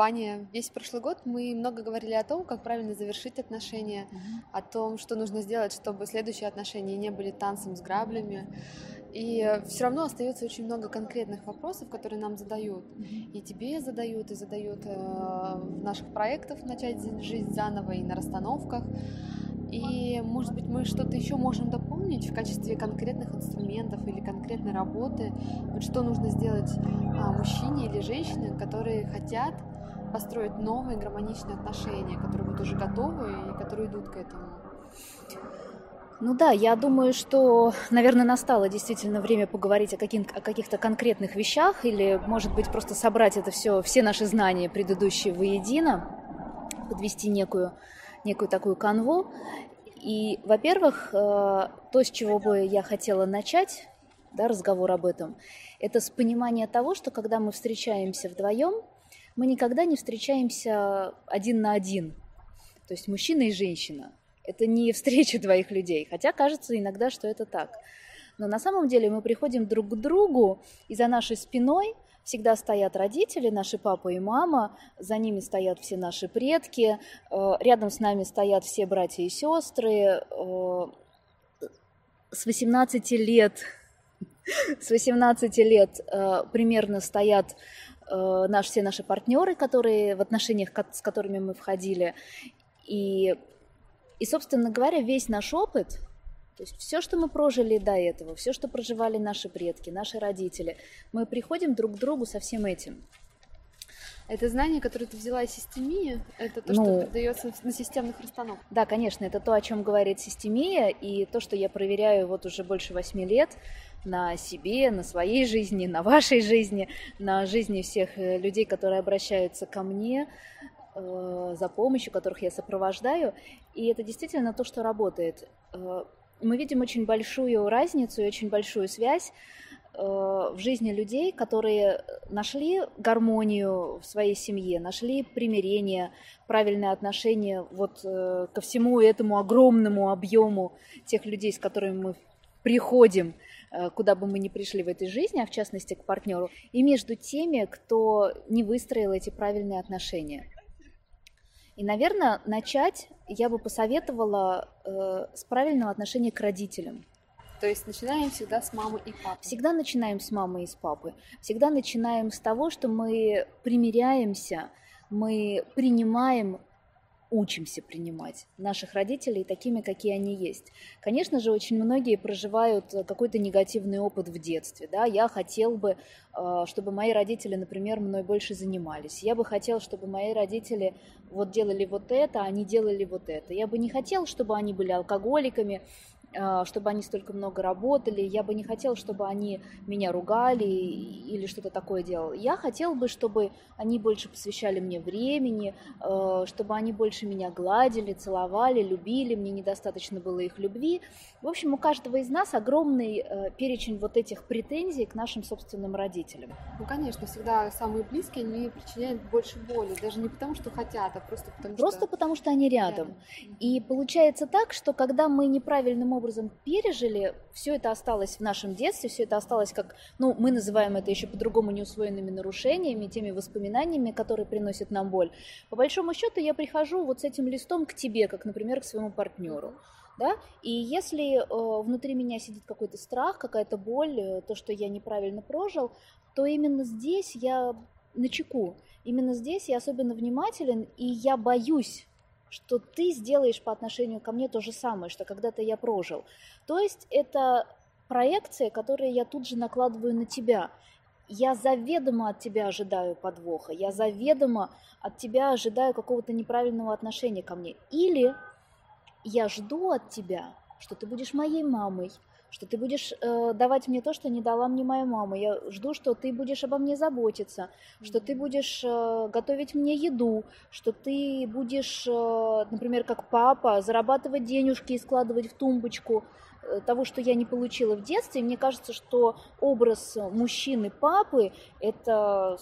Ваня, весь прошлый год мы много говорили о том, как правильно завершить отношения, mm-hmm. о том, что нужно сделать, чтобы следующие отношения не были танцем с граблями. И все равно остается очень много конкретных вопросов, которые нам задают. И тебе задают, и задают э, в наших проектах начать жизнь заново, и на расстановках. И, может быть, мы что-то еще можем дополнить в качестве конкретных инструментов или конкретной работы. Вот что нужно сделать а, мужчине или женщине, которые хотят построить новые гармоничные отношения, которые вот уже готовы и которые идут к этому. Ну да, я думаю, что, наверное, настало действительно время поговорить о, каким, о каких-то конкретных вещах или, может быть, просто собрать это все, все наши знания предыдущие воедино, подвести некую некую такую канву. И, во-первых, э, то, с чего бы я хотела начать, да, разговор об этом, это с понимания того, что когда мы встречаемся вдвоем, мы никогда не встречаемся один на один. То есть мужчина и женщина. Это не встреча двоих людей, хотя кажется иногда, что это так. Но на самом деле мы приходим друг к другу, и за нашей спиной – всегда стоят родители, наши папа и мама, за ними стоят все наши предки, э, рядом с нами стоят все братья и сестры. Э, с 18 лет, с 18 лет э, примерно стоят наши, все наши партнеры, которые в отношениях, с которыми мы входили. И, и, собственно говоря, весь наш опыт, то есть все, что мы прожили до этого, все, что проживали наши предки, наши родители, мы приходим друг к другу со всем этим. Это знание, которое ты взяла из системии, это то, ну, что передается на системных расстановках. Да, конечно, это то, о чем говорит системия, и то, что я проверяю вот уже больше восьми лет на себе, на своей жизни, на вашей жизни, на жизни всех э, людей, которые обращаются ко мне э, за помощью, которых я сопровождаю. И это действительно то, что работает. Э, мы видим очень большую разницу и очень большую связь в жизни людей, которые нашли гармонию в своей семье, нашли примирение, правильное отношение вот ко всему этому огромному объему тех людей, с которыми мы приходим, куда бы мы ни пришли в этой жизни, а в частности к партнеру, и между теми, кто не выстроил эти правильные отношения. И, наверное, начать я бы посоветовала э, с правильного отношения к родителям. То есть начинаем всегда с мамы и папы. Всегда начинаем с мамы и с папы. Всегда начинаем с того, что мы примиряемся, мы принимаем учимся принимать наших родителей такими, какие они есть. Конечно же, очень многие проживают какой-то негативный опыт в детстве. Да? Я хотел бы, э, чтобы мои родители, например, мной больше занимались. Я бы хотел, чтобы мои родители вот делали вот это, а они делали вот это. Я бы не хотел, чтобы они были алкоголиками, чтобы они столько много работали. Я бы не хотела, чтобы они меня ругали или что-то такое делали. Я хотела бы, чтобы они больше посвящали мне времени, а, чтобы они больше меня гладили, целовали, любили. Мне недостаточно было их любви. В общем, у каждого из нас огромный э, перечень вот этих претензий к нашим собственным родителям. Ну, конечно, всегда самые близкие, они причиняют больше боли. Даже не потому, что хотят, а просто потому, просто что... потому что они рядом. рядом. И получается так, что когда мы неправильным образом пережили, все это осталось в нашем детстве, все это осталось как, ну, мы называем это еще по-другому неусвоенными нарушениями, теми воспоминаниями, которые приносят нам боль. По большому счету я прихожу вот с этим листом к тебе, как, например, к своему партнеру. Да? И если э, внутри меня сидит какой-то страх, какая-то боль, э, то, что я неправильно прожил, то именно здесь я на чеку. Именно здесь я особенно внимателен, и я боюсь что ты сделаешь по отношению ко мне то же самое, что когда-то я прожил. То есть это проекция, которую я тут же накладываю на тебя. Я заведомо от тебя ожидаю подвоха, я заведомо от тебя ожидаю какого-то неправильного отношения ко мне. Или я жду от тебя, что ты будешь моей мамой, что ты будешь э, давать мне то, что не дала мне моя мама. Я жду, что ты будешь обо мне заботиться, что ты будешь э, готовить мне еду, что ты будешь, э, например, как папа, зарабатывать денежки и складывать в тумбочку э, того, что я не получила в детстве. И мне кажется, что образ мужчины папы – это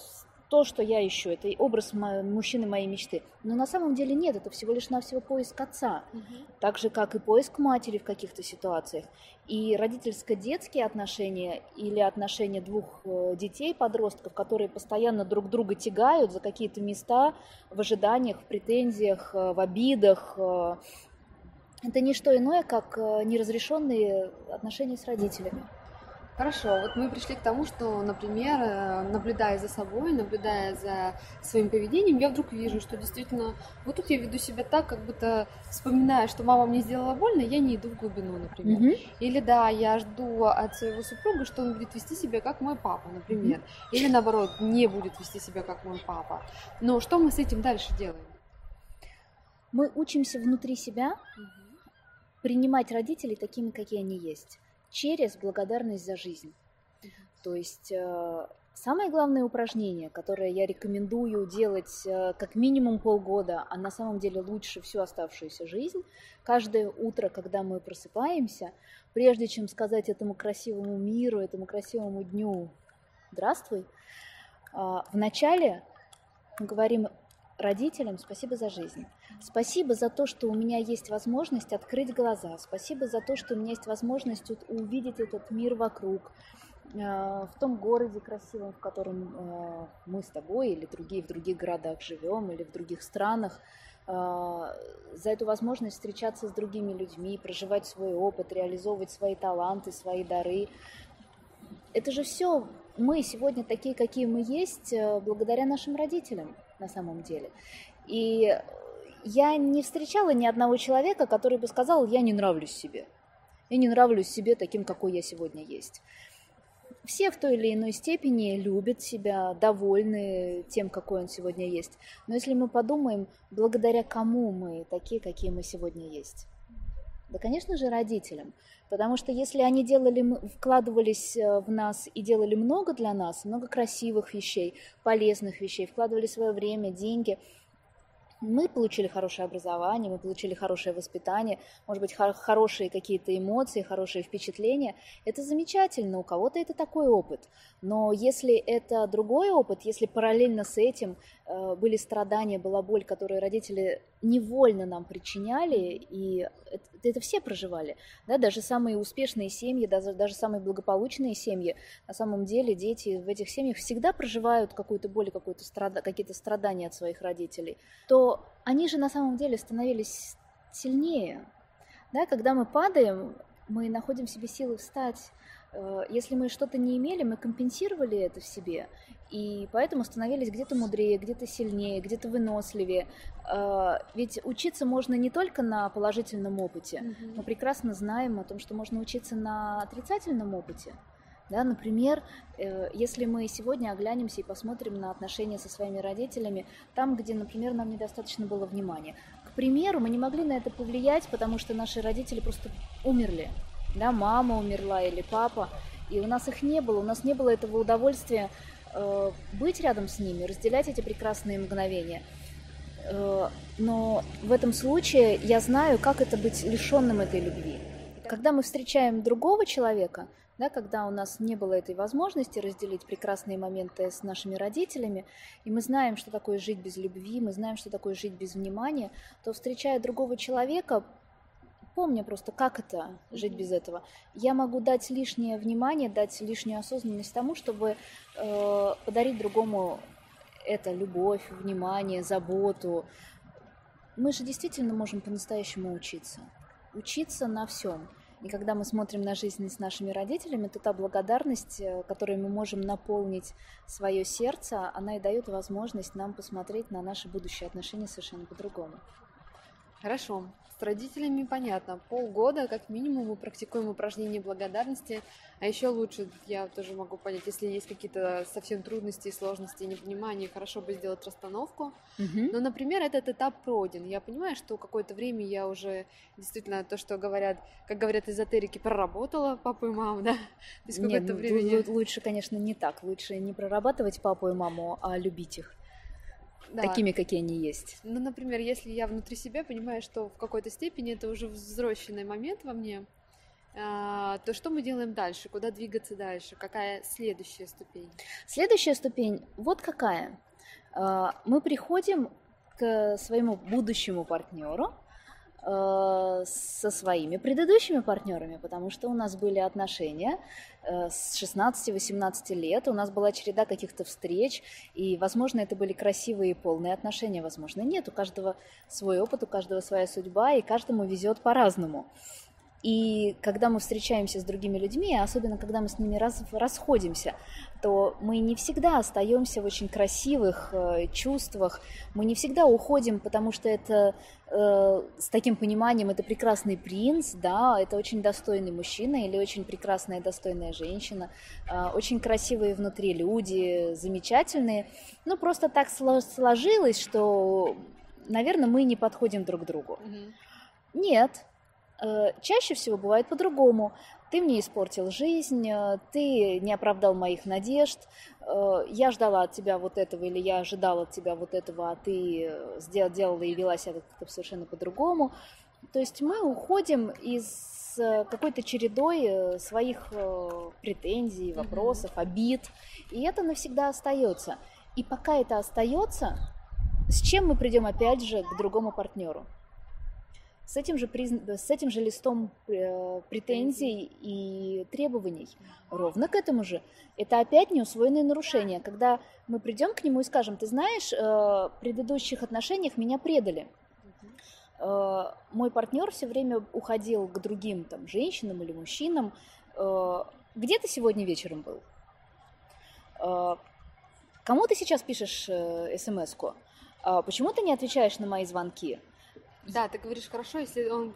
то, что я ищу, это образ мужчины моей мечты. Но на самом деле нет, это всего лишь навсего поиск отца, угу. так же как и поиск матери в каких-то ситуациях. И родительско-детские отношения или отношения двух э, детей, подростков, которые постоянно друг друга тягают за какие-то места в ожиданиях, в претензиях, э, в обидах, э, это не что иное, как неразрешенные отношения с родителями. Хорошо, вот мы пришли к тому, что, например, э, наблюдая за собой, наблюдая за своим поведением, я вдруг вижу, что действительно, вот тут я веду себя так, как будто вспоминая, что мама мне сделала больно, я не иду в глубину, например. Mm-hmm. Или да, я жду от своего супруга, что он будет вести себя как мой папа, например. Mm-hmm. Или наоборот, не будет вести себя как мой папа. Но что мы с этим дальше делаем? Мы учимся внутри себя mm-hmm. принимать родителей такими, какие они есть через благодарность за жизнь. То есть э, самое главное упражнение, которое я рекомендую делать э, как минимум полгода, а на самом деле лучше всю оставшуюся жизнь, каждое утро, когда мы просыпаемся, прежде чем сказать этому красивому миру, этому красивому дню «Здравствуй», э, вначале мы говорим родителям спасибо за жизнь. Спасибо за то, что у меня есть возможность открыть глаза. Спасибо за то, что у меня есть возможность увидеть этот мир вокруг, э, в том городе красивом, в котором э, мы с тобой или другие в других городах живем, или в других странах, э, за эту возможность встречаться с другими людьми, проживать свой опыт, реализовывать свои таланты, свои дары. Это же все мы сегодня такие, какие мы есть, благодаря нашим родителям на самом деле. И я не встречала ни одного человека, который бы сказал, я не нравлюсь себе. Я не нравлюсь себе таким, какой я сегодня есть. Все в той или иной степени любят себя, довольны тем, какой он сегодня есть. Но если мы подумаем, благодаря кому мы такие, какие мы сегодня есть, да, конечно же, родителям. Потому что если они делали, вкладывались э, в нас и делали много для нас, много красивых вещей, полезных вещей, вкладывали свое время, деньги – мы получили хорошее образование, мы получили хорошее воспитание, может быть, хор- хорошие какие-то эмоции, хорошие впечатления. Это замечательно, у кого-то это такой опыт. Но если это другой опыт, если параллельно с этим были страдания, была боль, которые родители невольно нам причиняли, и это, это все проживали, да, даже самые успешные семьи, даже, даже самые благополучные семьи, на самом деле дети в этих семьях всегда проживают какую-то боль, какую-то страда, какие-то страдания от своих родителей, то они же на самом деле становились сильнее. Да, когда мы падаем, мы находим в себе силы встать, Э, если мы что-то не имели, мы компенсировали это в себе, и поэтому становились где-то мудрее, где-то сильнее, где-то выносливее. Э, ведь учиться можно не только на положительном опыте, mm-hmm. мы прекрасно знаем о том, что можно учиться на отрицательном опыте. Да, например, э, если мы сегодня оглянемся и посмотрим на отношения со своими родителями, там, где, например, нам недостаточно было внимания. К примеру, мы не могли на это повлиять, потому что наши родители просто умерли да, мама умерла или папа, и у нас их не было, у нас не было этого удовольствия быть рядом с ними, разделять эти прекрасные мгновения. Э, но в этом случае я знаю, как это быть лишенным этой любви. Когда мы встречаем другого человека, да, когда у нас не было этой возможности разделить прекрасные моменты с нашими родителями, и мы знаем, что такое жить без любви, мы знаем, что такое жить без внимания, то встречая другого человека, помня просто, как это жить без этого. Я могу дать лишнее внимание, дать лишнюю осознанность тому, чтобы э, подарить другому это любовь, внимание, заботу. Мы же действительно можем по-настоящему учиться. Учиться на всем. И когда мы смотрим на жизнь с нашими родителями, то та благодарность, э, которой мы можем наполнить свое сердце, она и дает возможность нам посмотреть на наши будущие отношения совершенно по-другому. Хорошо. С родителями понятно. Полгода, как минимум, мы практикуем упражнения благодарности. А еще лучше, я тоже могу понять, если есть какие-то совсем трудности, сложности, непонимания, хорошо бы сделать расстановку. Угу. Но, например, этот этап пройден. Я понимаю, что какое-то время я уже действительно то, что говорят, как говорят эзотерики, проработала папу и маму, да? То есть Нет, ну, время... лучше, конечно, не так. Лучше не прорабатывать папу и маму, а любить их да. такими, какие они есть. Ну, например, если я внутри себя понимаю, что в какой-то степени это уже взросленный момент во мне, а, то что мы делаем дальше? Куда двигаться дальше? Какая следующая ступень? Следующая ступень вот какая. А, мы приходим к своему будущему партнеру со своими предыдущими партнерами, потому что у нас были отношения э, с 16-18 лет, у нас была череда каких-то встреч, и, возможно, это были красивые и полные отношения, возможно, нет. У каждого свой опыт, у каждого своя судьба, и каждому везет по-разному. И когда мы встречаемся с другими людьми, особенно когда мы с ними раз, расходимся, то мы не всегда остаемся в очень красивых э, чувствах, мы не всегда уходим, потому что это э, с таким пониманием это прекрасный принц, да, это очень достойный мужчина или очень прекрасная достойная женщина, э, очень красивые внутри люди, замечательные. Ну просто так сложилось, что, наверное, мы не подходим друг к другу. Mm-hmm. Нет, чаще всего бывает по-другому. Ты мне испортил жизнь, э, ты не оправдал моих надежд, э, я ждала от тебя вот этого или я ожидала от тебя вот этого, а ты сделала и вела себя как-то совершенно по-другому. То есть мы уходим из какой-то чередой своих претензий, вопросов, mm-hmm. обид, и это навсегда остается. И пока это остается, с чем мы придем опять же к другому партнеру? С этим же, приз... с этим же листом э, претензий и требований. Ровно к этому же. Это опять неусвоенные нарушения. Когда мы придем к нему и скажем, ты знаешь, э, в предыдущих отношениях меня предали. Э, мой партнер все время уходил к другим там, женщинам или мужчинам. Где ты сегодня вечером был? Кому ты сейчас пишешь смс-ку? Почему ты не отвечаешь на мои звонки? Да, ты говоришь хорошо, если он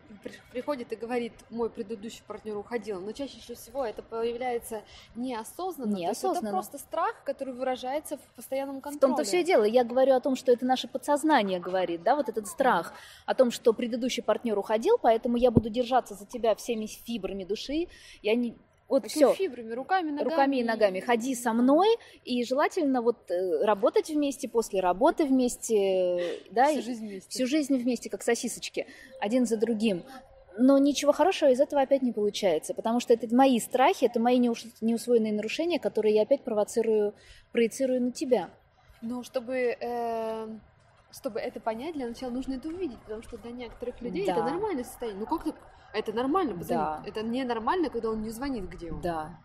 приходит и говорит, мой предыдущий партнер уходил, но чаще всего это появляется неосознанно. Неосознанно. это просто страх, который выражается в постоянном контроле. В том-то все и дело. Я говорю о том, что это наше подсознание говорит, да, вот этот страх о том, что предыдущий партнер уходил, поэтому я буду держаться за тебя всеми фибрами души, я не, вот все. фибрами, руками, ногами. Руками и ногами. Ходи со мной, и желательно вот э, работать вместе, после работы вместе, да, всю жизнь вместе. Всю жизнь вместе, как сосисочки, один за другим. Но ничего хорошего из этого опять не получается, потому что это мои страхи, это мои неусвоенные нарушения, которые я опять провоцирую, проецирую на тебя. Ну, чтобы э, чтобы это понять, для начала нужно это увидеть, потому что для некоторых людей да. это нормальное состояние. Ну как это нормально, потому да. это ненормально, когда он не звонит, где он. Да.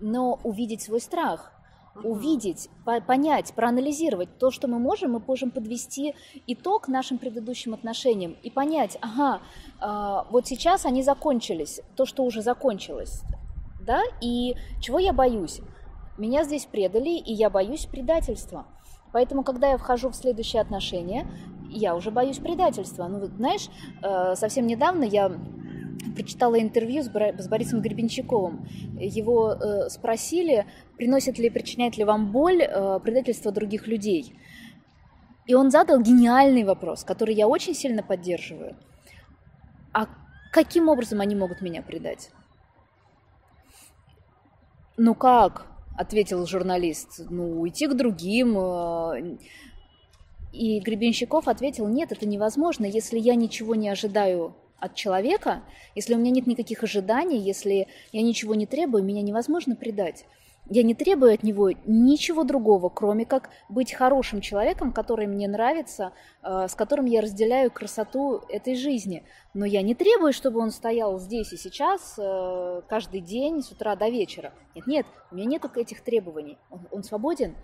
Но увидеть свой страх, uh-huh. увидеть, по- понять, проанализировать то, что мы можем, мы можем подвести итог нашим предыдущим отношениям и понять, ага, э, вот сейчас они закончились, то, что уже закончилось, да, и чего я боюсь? Меня здесь предали, и я боюсь предательства. Поэтому, когда я вхожу в следующие отношения, я уже боюсь предательства. Ну, вот, знаешь, э, совсем недавно я прочитала интервью с Борисом Гребенщиковым. Его э, спросили, приносит ли, причиняет ли вам боль э, предательство других людей. И он задал гениальный вопрос, который я очень сильно поддерживаю. А каким образом они могут меня предать? Ну как? Ответил журналист, ну, уйти к другим. Э, и Гребенщиков ответил, нет, это невозможно, если я ничего не ожидаю от человека, если у меня нет никаких ожиданий, если я ничего не требую, меня невозможно предать. Я не требую от него ничего другого, кроме как быть хорошим человеком, который мне нравится, э, с которым я разделяю красоту этой жизни. Но я не требую, чтобы он стоял здесь и сейчас э, каждый день с утра до вечера. Нет, нет, у меня нет этих требований. Он, он свободен.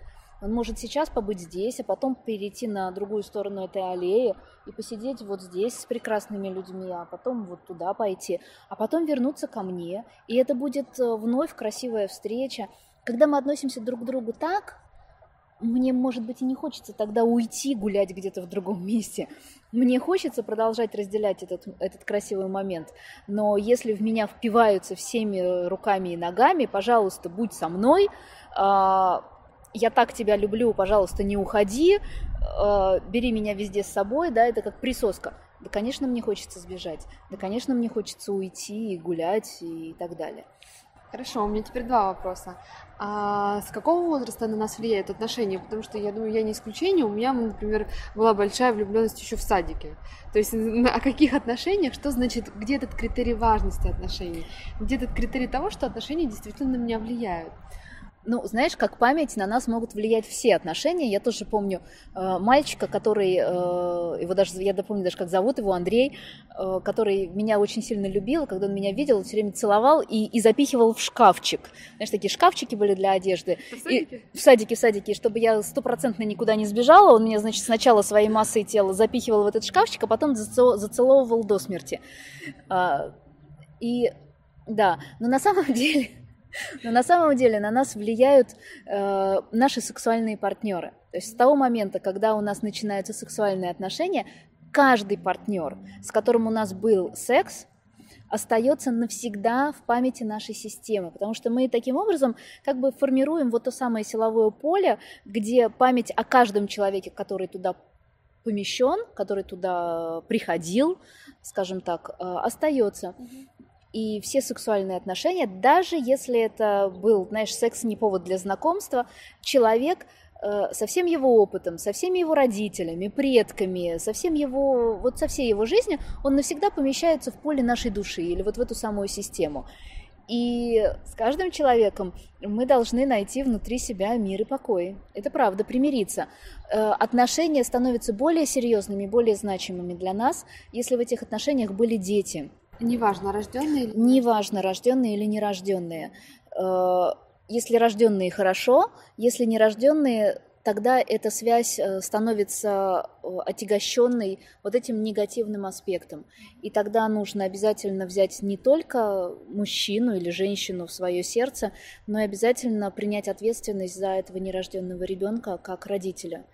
Он может сейчас побыть здесь, а потом перейти на другую сторону этой аллеи и посидеть вот здесь с прекрасными людьми, а потом вот туда пойти, а потом вернуться ко мне. И это будет э, вновь красивая встреча. Когда мы относимся друг к другу так, мне, может быть, и не хочется тогда уйти гулять где-то в другом месте. Мне хочется продолжать разделять этот, этот красивый момент. Но если в меня впиваются всеми руками и ногами, пожалуйста, будь со мной. А, я так тебя люблю, пожалуйста, не уходи. А, бери меня везде с собой, да, это как присоска. Да, конечно, мне хочется сбежать. Да, конечно, мне хочется уйти и гулять и так далее. Хорошо, у меня теперь два вопроса. А с какого возраста на нас влияют отношения? Потому что я думаю, я не исключение. У меня, например, была большая влюбленность еще в садике. То есть о каких отношениях, что значит, где этот критерий важности отношений? Где этот критерий того, что отношения действительно на меня влияют? Ну, знаешь, как память на нас могут влиять все отношения. Я тоже помню э, мальчика, который, э, его даже, я помню даже, как зовут его, Андрей, э, который меня очень сильно любил, когда он меня видел, все время целовал и, и запихивал в шкафчик. Знаешь, такие шкафчики были для одежды. В садике? И, в садике, в садике. Чтобы я стопроцентно никуда не сбежала, он меня, значит, сначала своей массой тела запихивал в этот шкафчик, а потом зацеловывал до смерти. А, и да, но на самом деле но на самом деле на нас влияют э, наши сексуальные партнеры. То есть с того момента, когда у нас начинаются сексуальные отношения, каждый партнер, с которым у нас был секс, остается навсегда в памяти нашей системы, потому что мы таким образом как бы формируем вот то самое силовое поле, где память о каждом человеке, который туда помещен, который туда приходил, скажем так, э, остается и все сексуальные отношения, даже если это был, знаешь, секс не повод для знакомства, человек э, со всем его опытом, со всеми его родителями, предками, со всем его, вот со всей его жизнью, он навсегда помещается в поле нашей души или вот в эту самую систему. И с каждым человеком мы должны найти внутри себя мир и покой. Это правда, примириться. Э, отношения становятся более серьезными, более значимыми для нас, если в этих отношениях были дети – Неважно, рожденные или Неважно, рожденные или нерожденные. Э, если рожденные хорошо, если нерожденные, тогда эта связь э, становится э, отягощенной вот этим негативным аспектом. И тогда нужно обязательно взять не только мужчину или женщину в свое сердце, но и обязательно принять ответственность за этого нерожденного ребенка как родителя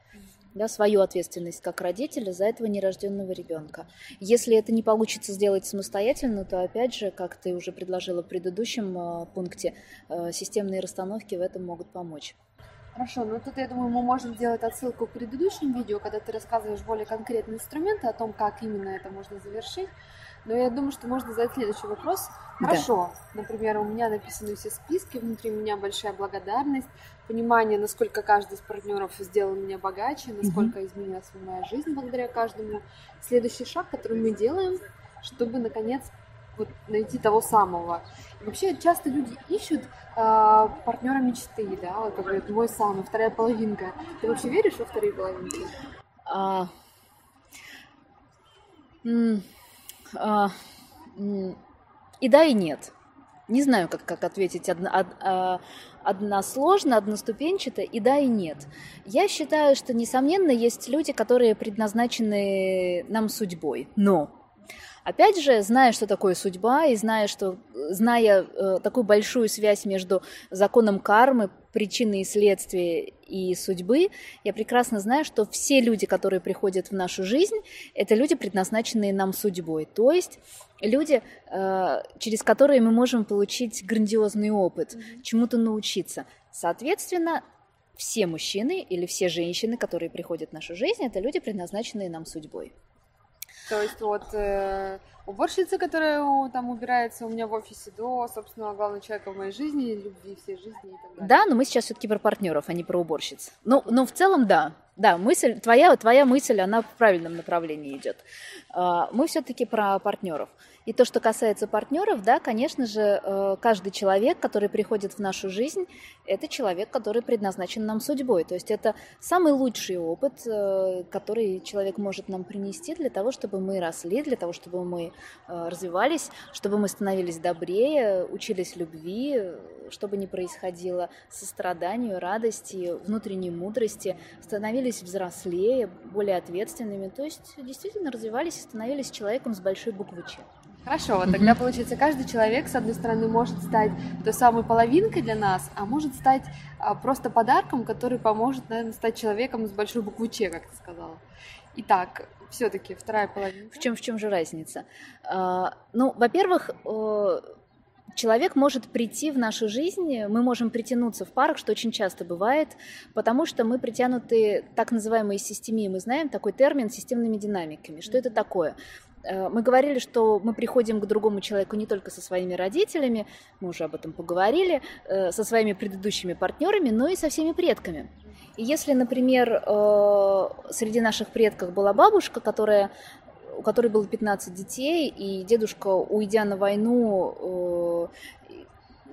да, свою ответственность как родителя за этого нерожденного ребенка. Если это не получится сделать самостоятельно, то опять же, как ты уже предложила в предыдущем э, пункте, э, системные расстановки в этом могут помочь. Хорошо, ну тут, я думаю, мы можем сделать отсылку к предыдущим видео, когда ты рассказываешь более конкретные инструменты о том, как именно это можно завершить. Но я думаю, что можно задать следующий вопрос. Хорошо, да. например, у меня написаны все списки, внутри меня большая благодарность, понимание, насколько каждый из партнеров сделал меня богаче, насколько mm-hmm. изменилась моя жизнь благодаря каждому. Следующий шаг, который мы делаем, чтобы наконец вот найти того самого. И вообще часто люди ищут э, партнера мечты, да, вот говорят, мой самый, вторая половинка. Ты вообще веришь во вторые половинки? А, а, и да, и нет. Не знаю, как, как ответить одно, од, а, односложно, одноступенчато, и да, и нет. Я считаю, что, несомненно, есть люди, которые предназначены нам судьбой. Но Опять же, зная, что такое судьба, и зная, что, зная э, такую большую связь между законом кармы, причины и следствия и судьбы, я прекрасно знаю, что все люди, которые приходят в нашу жизнь, это люди, предназначенные нам судьбой. То есть люди, э, через которые мы можем получить грандиозный опыт, mm-hmm. чему-то научиться. Соответственно, все мужчины или все женщины, которые приходят в нашу жизнь, это люди, предназначенные нам судьбой. То есть вот э, уборщица, которая там убирается у меня в офисе, до, собственно, главного человека в моей жизни, любви всей жизни и так далее. Да, но мы сейчас все-таки про партнеров, а не про уборщиц. Ну, ну в целом, да. Да, мысль, твоя, твоя мысль, она в правильном направлении идет. А, мы все-таки про партнеров. И то, что касается партнеров, да, конечно же, э, каждый человек, который приходит в нашу жизнь, это человек, который предназначен нам судьбой. То есть это самый лучший опыт, э, который человек может нам принести для того, чтобы мы росли, для того, чтобы мы развивались, чтобы мы становились добрее, учились любви, что бы ни происходило, состраданию, радости, внутренней мудрости, становились взрослее, более ответственными, то есть действительно развивались и становились человеком с большой буквы Ч. Хорошо, вот тогда получается, каждый человек, с одной стороны, может стать той самой половинкой для нас, а может стать а, просто подарком, который поможет, наверное, стать человеком с большой буквы Ч, как ты сказала. Итак, все-таки вторая половина. В чем в чем же разница? А, ну, во-первых, человек может прийти в нашу жизнь, мы можем притянуться в парах, что очень часто бывает, потому что мы притянуты так называемой системой, мы знаем такой термин системными динамиками. Что это такое? Э, мы говорили, что мы приходим к другому человеку не только со своими родителями, мы уже об этом поговорили, э, со своими предыдущими партнерами, но и со всеми предками. Если, например, э, среди наших предков была бабушка, которая у которой было 15 детей, и дедушка, уйдя на войну,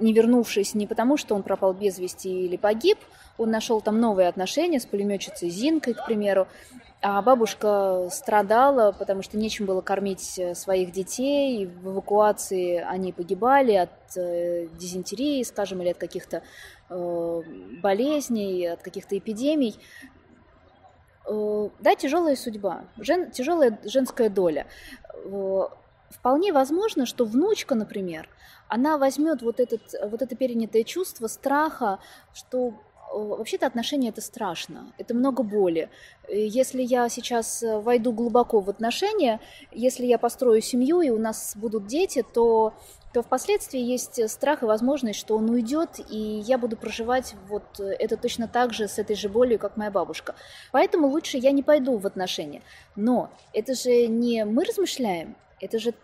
не вернувшись не потому, что он пропал без вести или погиб, он нашел там новые отношения с пулеметчицей Зинкой, к примеру, а бабушка страдала, потому что нечем было кормить э, своих детей. В эвакуации они погибали от э, дизентерии, скажем, или от каких-то э, болезней, от каких-то эпидемий. Э, да, тяжелая судьба, жен, тяжелая женская доля. Э, вполне возможно, что внучка, например, она возьмет вот, этот, вот это перенятое чувство страха, что вообще-то отношения это страшно, это много боли. Если я сейчас э, войду глубоко в отношения, если я построю семью и у нас будут дети, то то впоследствии есть страх и возможность, что он уйдет, и я буду проживать вот это точно так же, с этой же болью, как моя бабушка. Поэтому лучше я не пойду в отношения. Но это же не мы размышляем, это же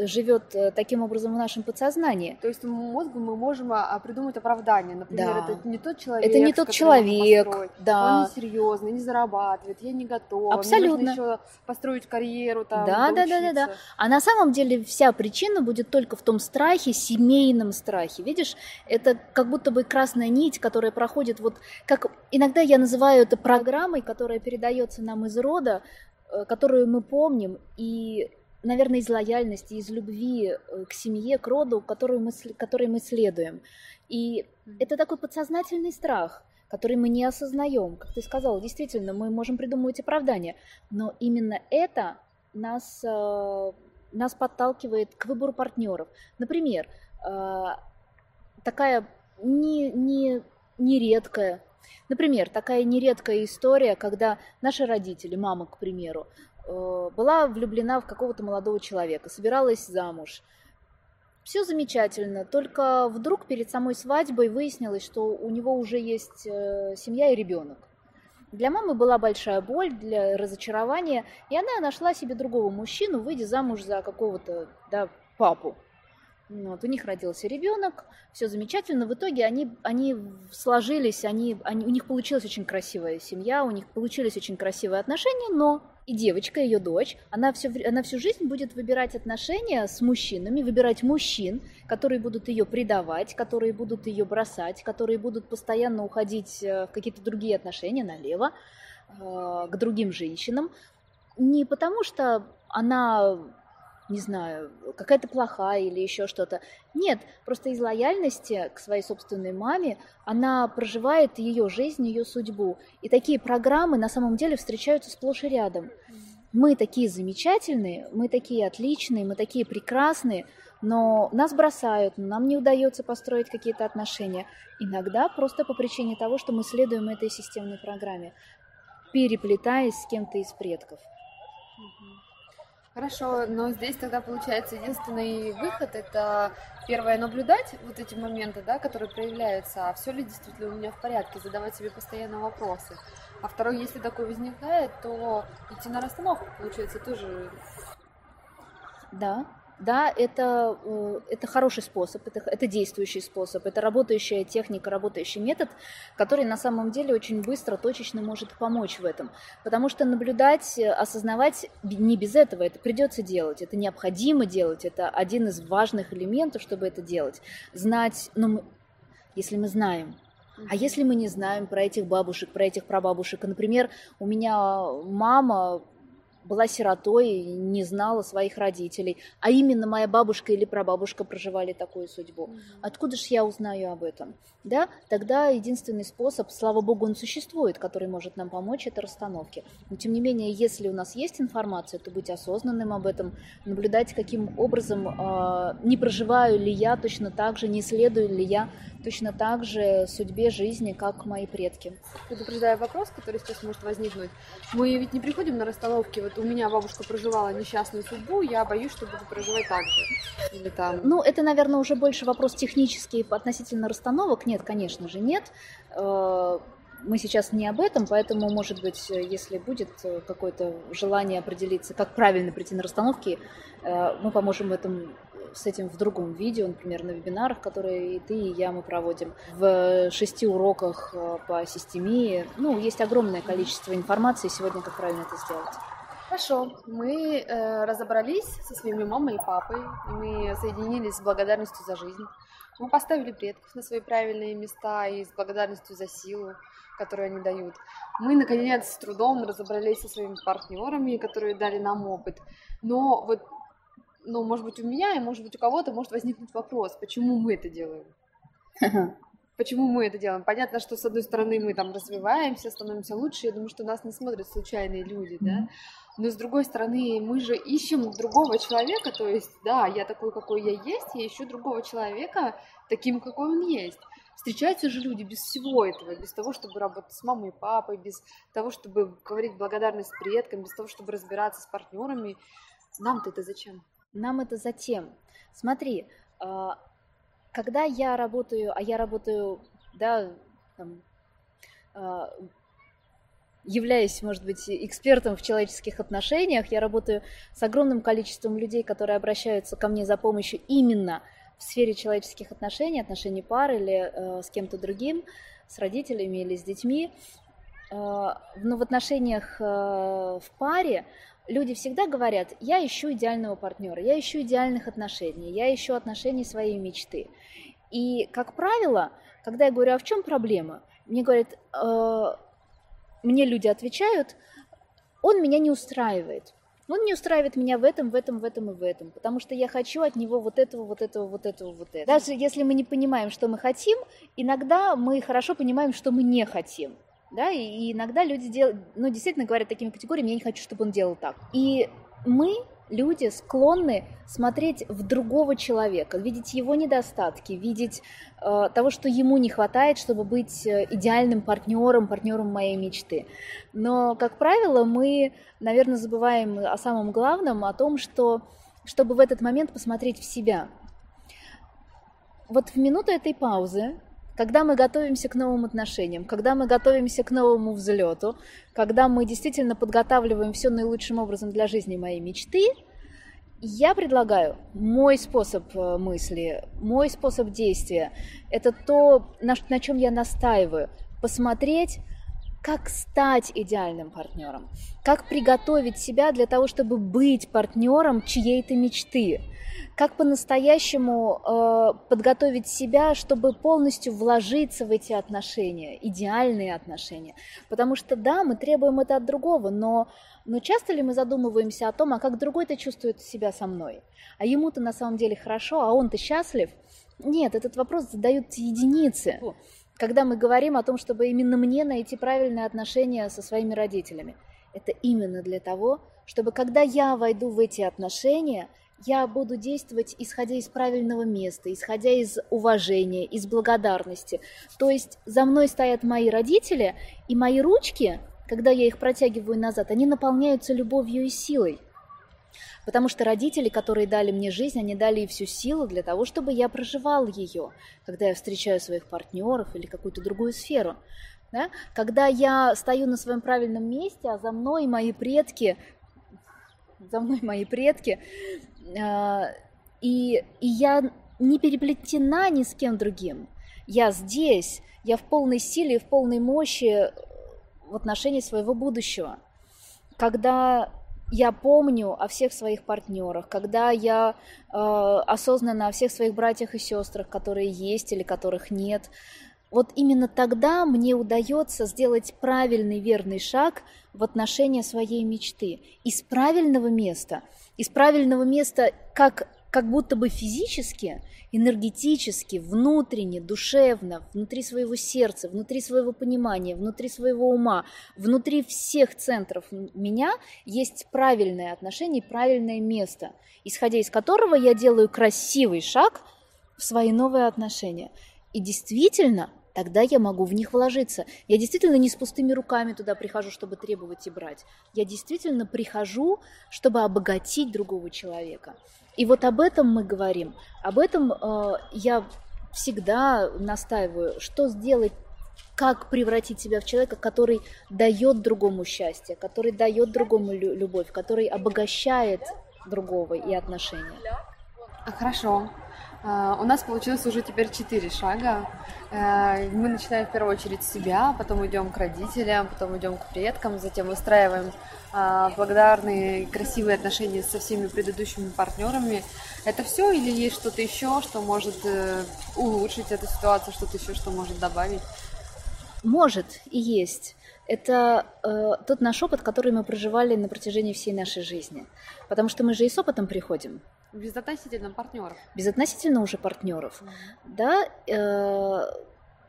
живет э, таким образом в нашем подсознании. То есть мозгу мы можем а, придумать оправдание. Например, да. это не тот человек. Это не тот человек. Да. Он не серьезный, не зарабатывает, я не готова. Абсолютно. Мне нужно еще построить карьеру там. Да, да, да, да, да. А на самом деле вся причина будет только в том страхе, семейном страхе. Видишь, это как будто бы красная нить, которая проходит вот как иногда я называю это программой, которая передается нам из рода, э, которую мы помним и наверное, из лояльности, из любви э, к семье, к роду, которую мы, которой мы следуем. И это такой подсознательный страх, который мы не осознаем. Как ты сказала, действительно, мы можем придумывать оправдания, но именно это нас, э, нас подталкивает к выбору партнеров. Например, э, такая не, не, нередкая Например, такая нередкая история, когда наши родители, мама, к примеру, была влюблена в какого-то молодого человека, собиралась замуж. Все замечательно, только вдруг перед самой свадьбой выяснилось, что у него уже есть э, семья и ребенок. Для мамы была большая боль, для разочарования, и она нашла себе другого мужчину, выйдя замуж за какого-то да, папу. Вот, у них родился ребенок, все замечательно. В итоге они, они сложились, они, они, у них получилась очень красивая семья, у них получились очень красивые отношения, но и девочка, ее дочь, она, все, она всю жизнь будет выбирать отношения с мужчинами, выбирать мужчин, которые будут ее предавать, которые будут ее бросать, которые будут постоянно уходить э, в какие-то другие отношения налево, э, к другим женщинам. Не потому что она не знаю, какая-то плохая или еще что-то. Нет, просто из лояльности к своей собственной маме она проживает ее жизнь, ее судьбу. И такие программы на самом деле встречаются сплошь и рядом. Мы такие замечательные, мы такие отличные, мы такие прекрасные, но нас бросают, нам не удается построить какие-то отношения. Иногда просто по причине того, что мы следуем этой системной программе, переплетаясь с кем-то из предков. Хорошо, но здесь тогда получается единственный выход это первое наблюдать вот эти моменты, да, которые проявляются, а все ли действительно у меня в порядке, задавать себе постоянно вопросы. А второй, если такой возникает, то идти на расстановку, получается, тоже. Да, да, это, э, это хороший способ, это, это действующий способ, это работающая техника, работающий метод, который на самом деле очень быстро, точечно может помочь в этом. Потому что наблюдать, осознавать не без этого, это придется делать, это необходимо делать, это один из важных элементов, чтобы это делать. Знать, ну, мы, если мы знаем, а если мы не знаем про этих бабушек, про этих прабабушек, например, у меня мама была сиротой и не знала своих родителей, а именно моя бабушка или прабабушка проживали такую судьбу. Откуда же я узнаю об этом? Да, тогда единственный способ, слава богу, он существует, который может нам помочь, это расстановки. Но тем не менее, если у нас есть информация, то быть осознанным об этом, наблюдать, каким образом э, не проживаю ли я точно так же, не следую ли я точно так же судьбе жизни, как мои предки. Предупреждаю вопрос, который сейчас может возникнуть. Мы ведь не приходим на расстановки, вот у меня бабушка проживала несчастную судьбу, я боюсь, что буду проживать так же. Или там... Ну, это, наверное, уже больше вопрос технический относительно расстановок. Нет, конечно же, нет. Э, мы сейчас не об этом, поэтому, может быть, если будет какое-то желание определиться, как правильно прийти на расстановки, э, мы поможем в этом с этим в другом видео, например, на вебинарах, которые и ты, и я мы проводим, в шести уроках э, по системии. Ну, есть огромное количество информации сегодня, как правильно это сделать. Хорошо, мы э, разобрались со своими мамой и папой, и мы соединились с благодарностью за жизнь. Мы поставили предков на свои правильные места и с благодарностью за силу, которую они дают. Мы, наконец, с трудом разобрались со своими партнерами, которые дали нам опыт. Но вот, ну, может быть, у меня и, может быть, у кого-то может возникнуть вопрос, почему мы это делаем? Почему мы это делаем? Понятно, что, с одной стороны, мы там развиваемся, становимся лучше. Я думаю, что нас не смотрят случайные люди, да? Но, с другой стороны, мы же ищем другого человека, то есть, да, я такой, какой я есть, я ищу другого человека таким, какой он есть. Встречаются же люди без всего этого, без того, чтобы работать с мамой и папой, без того, чтобы говорить благодарность предкам, без того, чтобы разбираться с партнерами. Нам-то это зачем? Нам это затем. Смотри, а, когда я работаю, а я работаю, да, там, а, являюсь, может быть, экспертом в человеческих отношениях, я работаю с огромным количеством людей, которые обращаются ко мне за помощью именно в сфере человеческих отношений, отношений пар или э, с кем-то другим, с родителями или с детьми. Э, но в отношениях э, в паре люди всегда говорят, я ищу идеального партнера, я ищу идеальных отношений, я ищу отношений своей мечты. И, как правило, когда я говорю, а в чем проблема? Мне говорят, э, мне люди отвечают, он меня не устраивает. Он не устраивает меня в этом, в этом, в этом и в этом, потому что я хочу от него вот этого, вот этого, вот этого, вот этого. Даже если мы не понимаем, что мы хотим, иногда мы хорошо понимаем, что мы не хотим. Да, и иногда люди делают, ну, действительно говорят такими категориями, я не хочу, чтобы он делал так. И мы люди склонны смотреть в другого человека, видеть его недостатки, видеть э, того, что ему не хватает, чтобы быть э, идеальным партнером, партнером моей мечты. Но, как правило, мы, наверное, забываем о самом главном, о том, что чтобы в этот момент посмотреть в себя. Вот в минуту этой паузы когда мы готовимся к новым отношениям, когда мы готовимся к новому взлету, когда мы действительно подготавливаем все наилучшим образом для жизни моей мечты, я предлагаю мой способ э, мысли, мой способ действия. Это то, на, на чем я настаиваю. Посмотреть, как стать идеальным партнером, как приготовить себя для того, чтобы быть партнером чьей-то мечты как по-настоящему э, подготовить себя, чтобы полностью вложиться в эти отношения, идеальные отношения. Потому что да, мы требуем это от другого, но, но часто ли мы задумываемся о том, а как другой-то чувствует себя со мной? А ему-то на самом деле хорошо, а он-то счастлив? Нет, этот вопрос задают единицы. Когда мы говорим о том, чтобы именно мне найти правильные отношения со своими родителями, это именно для того, чтобы когда я войду в эти отношения, я буду действовать исходя из правильного места, исходя из уважения, из благодарности. То есть за мной стоят мои родители, и мои ручки, когда я их протягиваю назад, они наполняются любовью и силой. Потому что родители, которые дали мне жизнь, они дали и всю силу для того, чтобы я проживал ее, когда я встречаю своих партнеров или какую-то другую сферу. Да? Когда я стою на своем правильном месте, а за мной мои предки, за мной мои предки а, и, и я не переплетена ни с кем другим. Я здесь, я в полной силе, в полной мощи в отношении своего будущего. Когда я помню о всех своих партнерах, когда я э, осознанно о всех своих братьях и сестрах, которые есть или которых нет, вот именно тогда мне удается сделать правильный верный шаг в отношении своей мечты. Из правильного места – из правильного места как, как будто бы физически, энергетически, внутренне, душевно, внутри своего сердца, внутри своего понимания, внутри своего ума, внутри всех центров меня есть правильное отношение, правильное место, исходя из которого я делаю красивый шаг в свои новые отношения. И действительно, тогда я могу в них вложиться. Я действительно не с пустыми руками туда прихожу, чтобы требовать и брать. Я действительно прихожу, чтобы обогатить другого человека. И вот об этом мы говорим. Об этом э, я всегда настаиваю, что сделать как превратить себя в человека, который дает другому счастье, который дает другому любовь, который обогащает другого и отношения. Хорошо. А, у нас получилось уже теперь четыре шага. Э, мы начинаем в первую очередь с себя, потом идем к родителям, потом идем к предкам, затем выстраиваем а, благодарные, красивые отношения со всеми предыдущими партнерами. Это все или есть что-то еще, что может э, улучшить эту ситуацию, что-то еще, что может добавить? Может и есть. Это э, тот наш опыт, который мы проживали на протяжении всей нашей жизни. Потому что мы же и с опытом приходим. Безотносительно партнеров. Безотносительно уже партнеров. Mm-hmm. Да, э,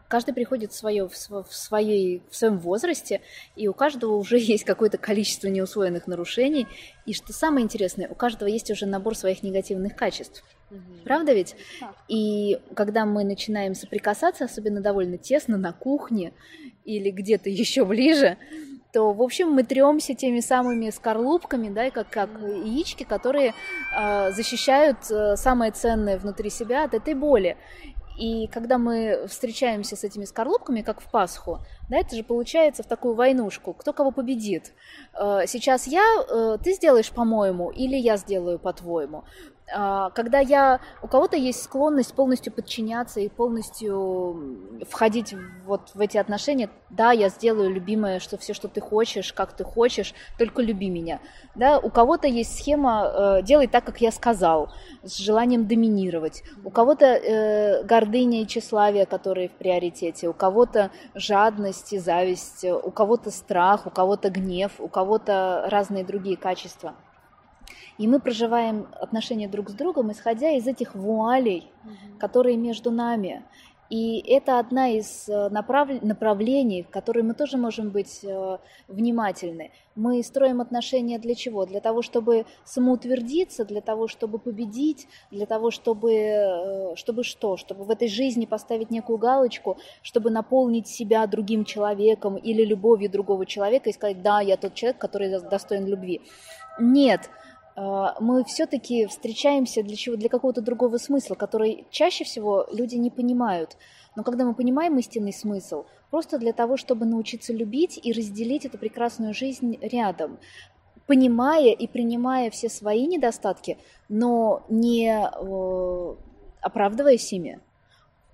каждый приходит в, свое, в, в, своей, в своем возрасте, и у каждого уже есть какое-то количество неусвоенных нарушений. И что самое интересное, у каждого есть уже набор своих негативных качеств. Угу. Правда ведь? Так. И когда мы начинаем соприкасаться, особенно довольно тесно на кухне или где-то еще ближе, то, в общем, мы тремся теми самыми скорлупками, да, как, как яички, которые э, защищают самое ценное внутри себя от этой боли. И когда мы встречаемся с этими скорлупками, как в Пасху, да, это же получается в такую войнушку, кто кого победит. Э, сейчас я, э, ты сделаешь по-моему, или я сделаю по-твоему. А, когда я, у кого-то есть склонность полностью подчиняться и полностью входить вот в эти отношения, да, я сделаю любимое, что все, что ты хочешь, как ты хочешь, только люби меня. Да, у кого-то есть схема э, делай так, как я сказал, с желанием доминировать. У кого-то э, гордыня и тщеславие, которые в приоритете, у кого-то жадность и зависть, у кого-то страх, у кого-то гнев, у кого-то разные другие качества. И мы проживаем отношения друг с другом, исходя из этих вуалей, угу. которые между нами. И это одна из э, направ... направлений, в которые мы тоже можем быть э, внимательны. Мы строим отношения для чего? Для того, чтобы самоутвердиться, для того, чтобы победить, для того, чтобы, э, чтобы что? Чтобы в этой жизни поставить некую галочку, чтобы наполнить себя другим человеком или любовью другого человека и сказать, да, я тот человек, который достоин любви. Нет, мы все-таки встречаемся для чего? Для какого-то другого смысла, который чаще всего люди не понимают. Но когда мы понимаем истинный смысл, просто для того, чтобы научиться любить и разделить эту прекрасную жизнь рядом, понимая и принимая все свои недостатки, но не э, оправдываясь ими,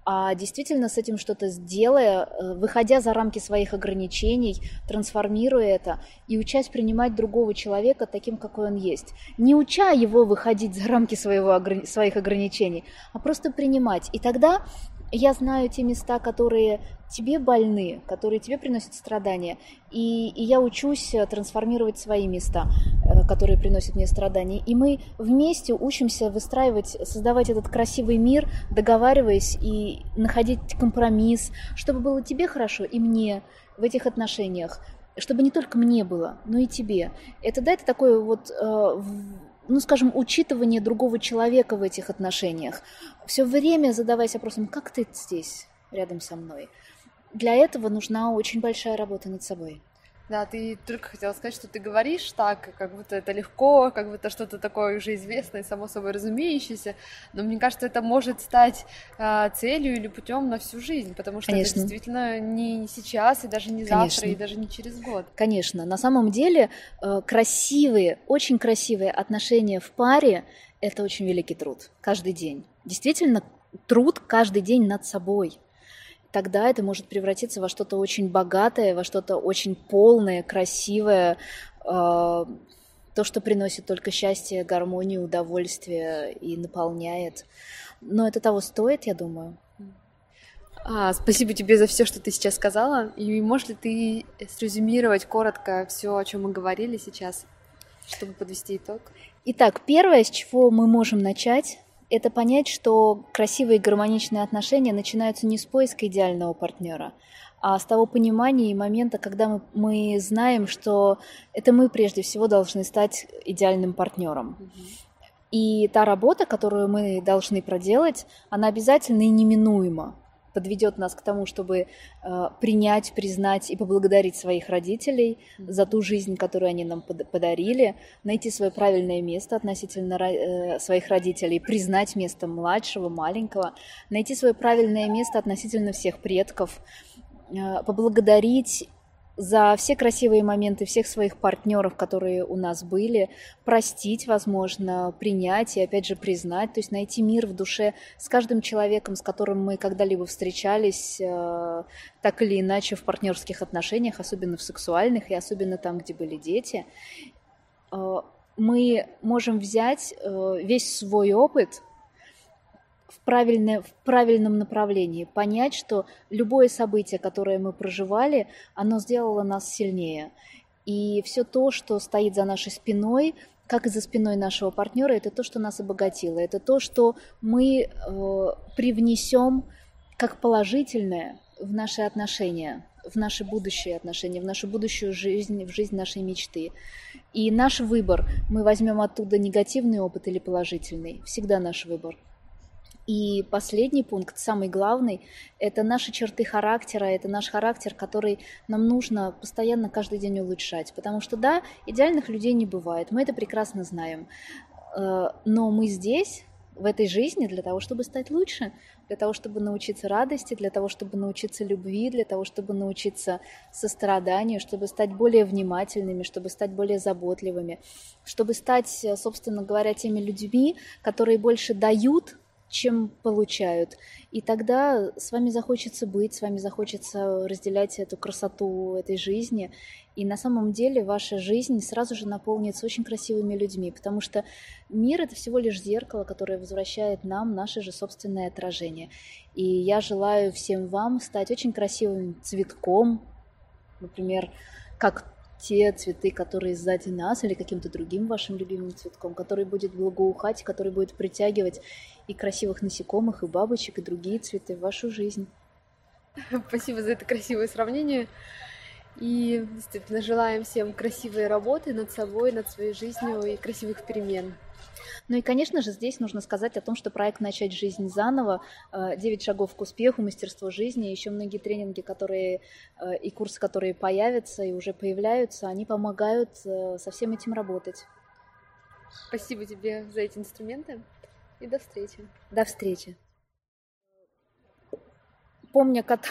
а действительно с этим что-то сделая, э, выходя за рамки своих ограничений, трансформируя это и учась принимать другого человека таким, какой он есть. Не уча его выходить за рамки своего, своих ограничений, а просто принимать. И тогда я знаю те места, которые тебе больны, которые тебе приносят страдания, и, и я учусь э, трансформировать свои места, э, которые приносят мне страдания. И мы вместе учимся выстраивать, создавать этот красивый мир, договариваясь и находить компромисс, чтобы было тебе хорошо и мне в этих отношениях, чтобы не только мне было, но и тебе. Это да, это такое вот э, ну, скажем, учитывание другого человека в этих отношениях. Все время задаваясь вопросом, как ты здесь, рядом со мной. Для этого нужна очень большая работа над собой. Да, ты только хотела сказать, что ты говоришь так, как будто это легко, как будто что-то такое уже известное, само собой разумеющееся, но мне кажется, это может стать э, целью или путем на всю жизнь, потому что Конечно. это действительно не сейчас и даже не Конечно. завтра и даже не через год. Конечно, на самом деле э, красивые, очень красивые отношения в паре – это очень великий труд каждый день. Действительно, труд каждый день над собой – тогда это может превратиться во что-то очень богатое, во что-то очень полное, красивое, э, то, что приносит только счастье, гармонию, удовольствие и наполняет. Но это того стоит, я думаю. А, спасибо тебе за все, что ты сейчас сказала. И можешь ли ты срезюмировать коротко все, о чем мы говорили сейчас, чтобы подвести итог? Итак, первое, с чего мы можем начать, это понять, что красивые гармоничные отношения начинаются не с поиска идеального партнера, а с того понимания и момента, когда мы, мы знаем, что это мы прежде всего должны стать идеальным партнером. И та работа, которую мы должны проделать, она обязательно и неминуема подведет нас к тому, чтобы э, принять, признать и поблагодарить своих родителей за ту жизнь, которую они нам под подарили, найти свое правильное место относительно э, своих родителей, признать место младшего, маленького, найти свое правильное место относительно всех предков, э, поблагодарить за все красивые моменты всех своих партнеров, которые у нас были, простить, возможно, принять и, опять же, признать, то есть найти мир в душе с каждым человеком, с которым мы когда-либо встречались, э, так или иначе в партнерских отношениях, особенно в сексуальных и особенно там, где были дети. Э, мы можем взять э, весь свой опыт – правильное, в правильном направлении, понять, что любое событие, которое мы проживали, оно сделало нас сильнее. И все то, что стоит за нашей спиной, как и за спиной нашего партнера, это то, что нас обогатило, это то, что мы э, привнесем как положительное в наши отношения, в наши будущие отношения, в нашу будущую жизнь, в жизнь нашей мечты. И наш выбор, мы возьмем оттуда негативный опыт или положительный, всегда наш выбор. И последний пункт, самый главный, это наши черты характера, это наш характер, который нам нужно постоянно каждый день улучшать. Потому что да, идеальных людей не бывает, мы это прекрасно знаем. Э, но мы здесь, в этой жизни, для того, чтобы стать лучше, для того, чтобы научиться радости, для того, чтобы научиться любви, для того, чтобы научиться состраданию, чтобы стать более внимательными, чтобы стать более заботливыми, чтобы стать, собственно говоря, теми людьми, которые больше дают, чем получают. И тогда с вами захочется быть, с вами захочется разделять эту красоту этой жизни. И на самом деле ваша жизнь сразу же наполнится очень красивыми людьми, потому что мир — это всего лишь зеркало, которое возвращает нам наше же собственное отражение. И я желаю всем вам стать очень красивым цветком, например, как те цветы, которые сзади нас, или каким-то другим вашим любимым цветком, который будет благоухать, который будет притягивать и красивых насекомых, и бабочек, и другие цветы в вашу жизнь. Спасибо за это красивое сравнение. И действительно желаем всем красивой работы над собой, над своей жизнью и красивых перемен. Ну и, конечно же, здесь нужно сказать о том, что проект «Начать жизнь заново», э, «Девять шагов к успеху», «Мастерство жизни», еще многие тренинги, которые э, и курсы, которые появятся и уже появляются, они помогают э, со всем этим работать. Спасибо тебе за эти инструменты и до встречи. До встречи. Помня, как...